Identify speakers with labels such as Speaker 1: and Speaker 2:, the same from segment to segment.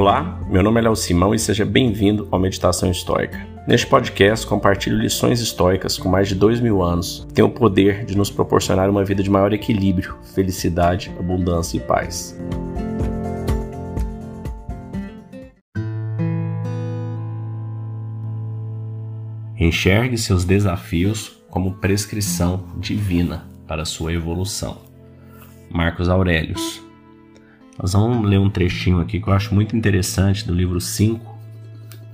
Speaker 1: Olá, meu nome é Léo Simão e seja bem-vindo ao Meditação Histórica. Neste podcast, compartilho lições históricas com mais de dois mil anos que têm o poder de nos proporcionar uma vida de maior equilíbrio, felicidade, abundância e paz. Enxergue seus desafios como prescrição divina para sua evolução. Marcos Aurelius. Nós vamos ler um trechinho aqui que eu acho muito interessante do livro 5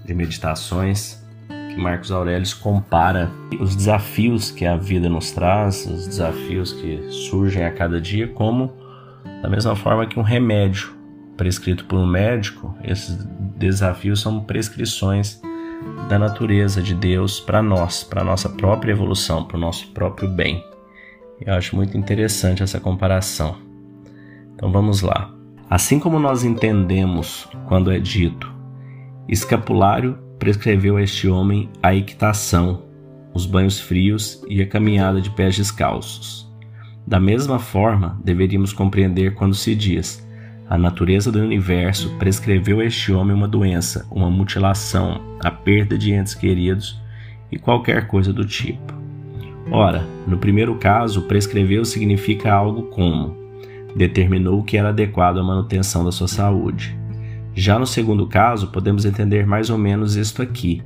Speaker 1: de Meditações, que Marcos Aurelius compara os desafios que a vida nos traz, os desafios que surgem a cada dia, como da mesma forma que um remédio prescrito por um médico, esses desafios são prescrições da natureza de Deus para nós, para nossa própria evolução, para o nosso próprio bem. Eu acho muito interessante essa comparação. Então vamos lá. Assim como nós entendemos quando é dito, escapulário prescreveu a este homem a equitação, os banhos frios e a caminhada de pés descalços. Da mesma forma, deveríamos compreender quando se diz: a natureza do universo prescreveu a este homem uma doença, uma mutilação, a perda de entes queridos e qualquer coisa do tipo. Ora, no primeiro caso, prescreveu significa algo como determinou que era adequado à manutenção da sua saúde. Já no segundo caso, podemos entender mais ou menos isto aqui.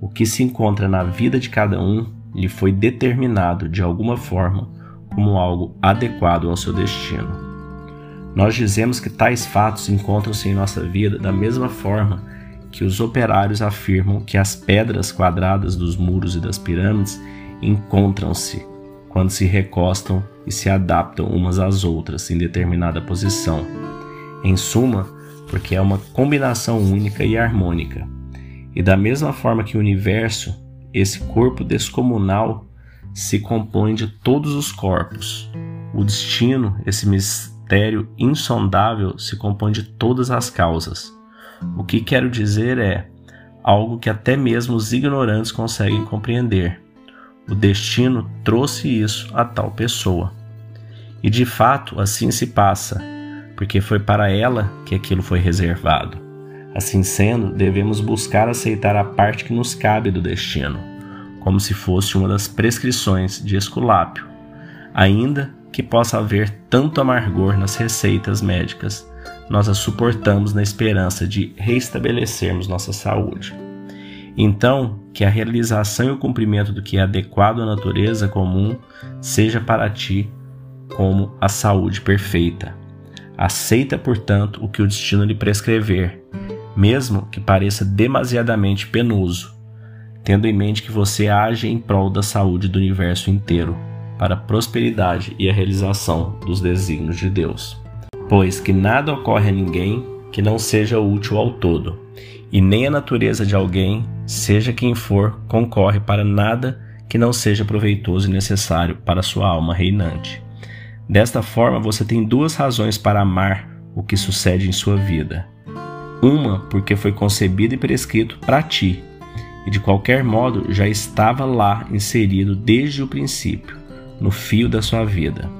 Speaker 1: O que se encontra na vida de cada um lhe foi determinado de alguma forma como algo adequado ao seu destino. Nós dizemos que tais fatos encontram-se em nossa vida da mesma forma que os operários afirmam que as pedras quadradas dos muros e das pirâmides encontram-se quando se recostam e se adaptam umas às outras em determinada posição. Em suma, porque é uma combinação única e harmônica. E da mesma forma que o universo, esse corpo descomunal, se compõe de todos os corpos. O destino, esse mistério insondável se compõe de todas as causas. O que quero dizer é algo que até mesmo os ignorantes conseguem compreender. O destino trouxe isso a tal pessoa. E de fato assim se passa, porque foi para ela que aquilo foi reservado. Assim sendo, devemos buscar aceitar a parte que nos cabe do destino, como se fosse uma das prescrições de Esculápio, ainda que possa haver tanto amargor nas receitas médicas, nós a suportamos na esperança de restabelecermos nossa saúde. Então, que a realização e o cumprimento do que é adequado à natureza comum seja para ti como a saúde perfeita. Aceita, portanto, o que o destino lhe prescrever, mesmo que pareça demasiadamente penoso, tendo em mente que você age em prol da saúde do universo inteiro para a prosperidade e a realização dos desígnios de Deus. Pois que nada ocorre a ninguém que não seja útil ao todo, e nem a natureza de alguém, seja quem for, concorre para nada que não seja proveitoso e necessário para sua alma reinante. Desta forma, você tem duas razões para amar o que sucede em sua vida. Uma, porque foi concebido e prescrito para ti, e de qualquer modo já estava lá inserido desde o princípio no fio da sua vida.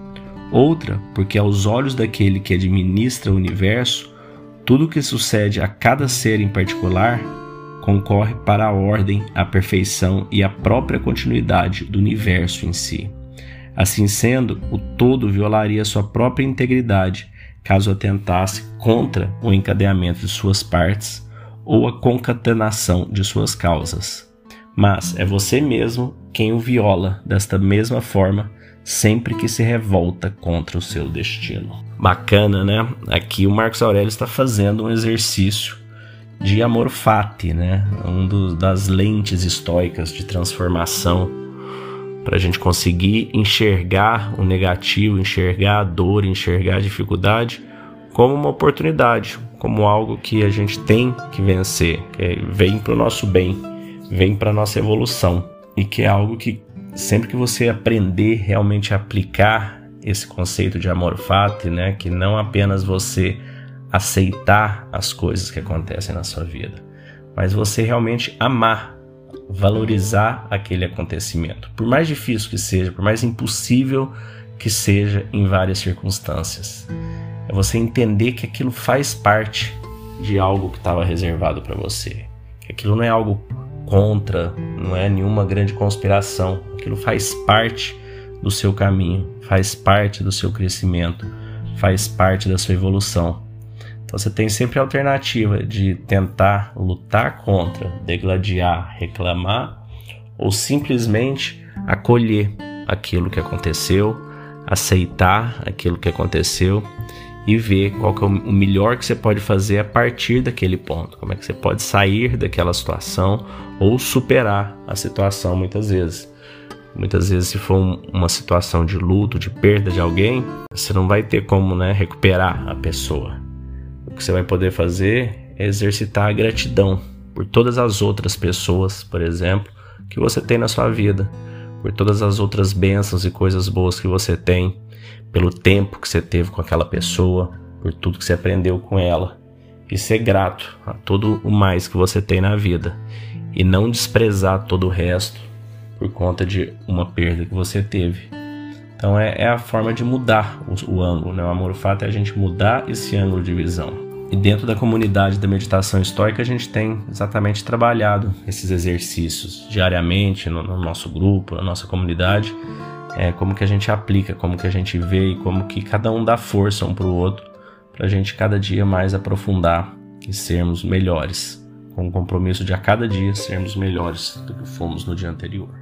Speaker 1: Outra, porque aos olhos daquele que administra o universo, tudo o que sucede a cada ser em particular concorre para a ordem, a perfeição e a própria continuidade do universo em si. Assim sendo, o todo violaria sua própria integridade caso atentasse contra o encadeamento de suas partes ou a concatenação de suas causas. Mas é você mesmo quem o viola desta mesma forma sempre que se revolta contra o seu destino. Bacana, né? Aqui o Marcos Aurélio está fazendo um exercício de amor fati, né? Um dos, das lentes estoicas de transformação para a gente conseguir enxergar o negativo, enxergar a dor, enxergar a dificuldade como uma oportunidade, como algo que a gente tem que vencer, que vem para o nosso bem, vem para nossa evolução e que é algo que sempre que você aprender realmente a aplicar esse conceito de amor fati, né, que não apenas você aceitar as coisas que acontecem na sua vida, mas você realmente amar, valorizar aquele acontecimento, por mais difícil que seja, por mais impossível que seja em várias circunstâncias. É você entender que aquilo faz parte de algo que estava reservado para você. Aquilo não é algo contra, não é nenhuma grande conspiração. Aquilo faz parte do seu caminho, faz parte do seu crescimento, faz parte da sua evolução. Então você tem sempre a alternativa de tentar lutar contra, degladiar, reclamar ou simplesmente acolher aquilo que aconteceu, aceitar aquilo que aconteceu e ver qual é o melhor que você pode fazer a partir daquele ponto. Como é que você pode sair daquela situação ou superar a situação muitas vezes. Muitas vezes, se for uma situação de luto, de perda de alguém, você não vai ter como né, recuperar a pessoa. O que você vai poder fazer é exercitar a gratidão por todas as outras pessoas, por exemplo, que você tem na sua vida, por todas as outras bênçãos e coisas boas que você tem, pelo tempo que você teve com aquela pessoa, por tudo que você aprendeu com ela. E ser grato a todo o mais que você tem na vida. E não desprezar todo o resto por conta de uma perda que você teve. Então é, é a forma de mudar o, o ângulo. Né? O amor fato é a gente mudar esse ângulo de visão. E dentro da comunidade da meditação histórica, a gente tem exatamente trabalhado esses exercícios diariamente no, no nosso grupo, na nossa comunidade é, como que a gente aplica, como que a gente vê e como que cada um dá força um para o outro, para a gente cada dia mais aprofundar e sermos melhores, com o compromisso de a cada dia sermos melhores do que fomos no dia anterior.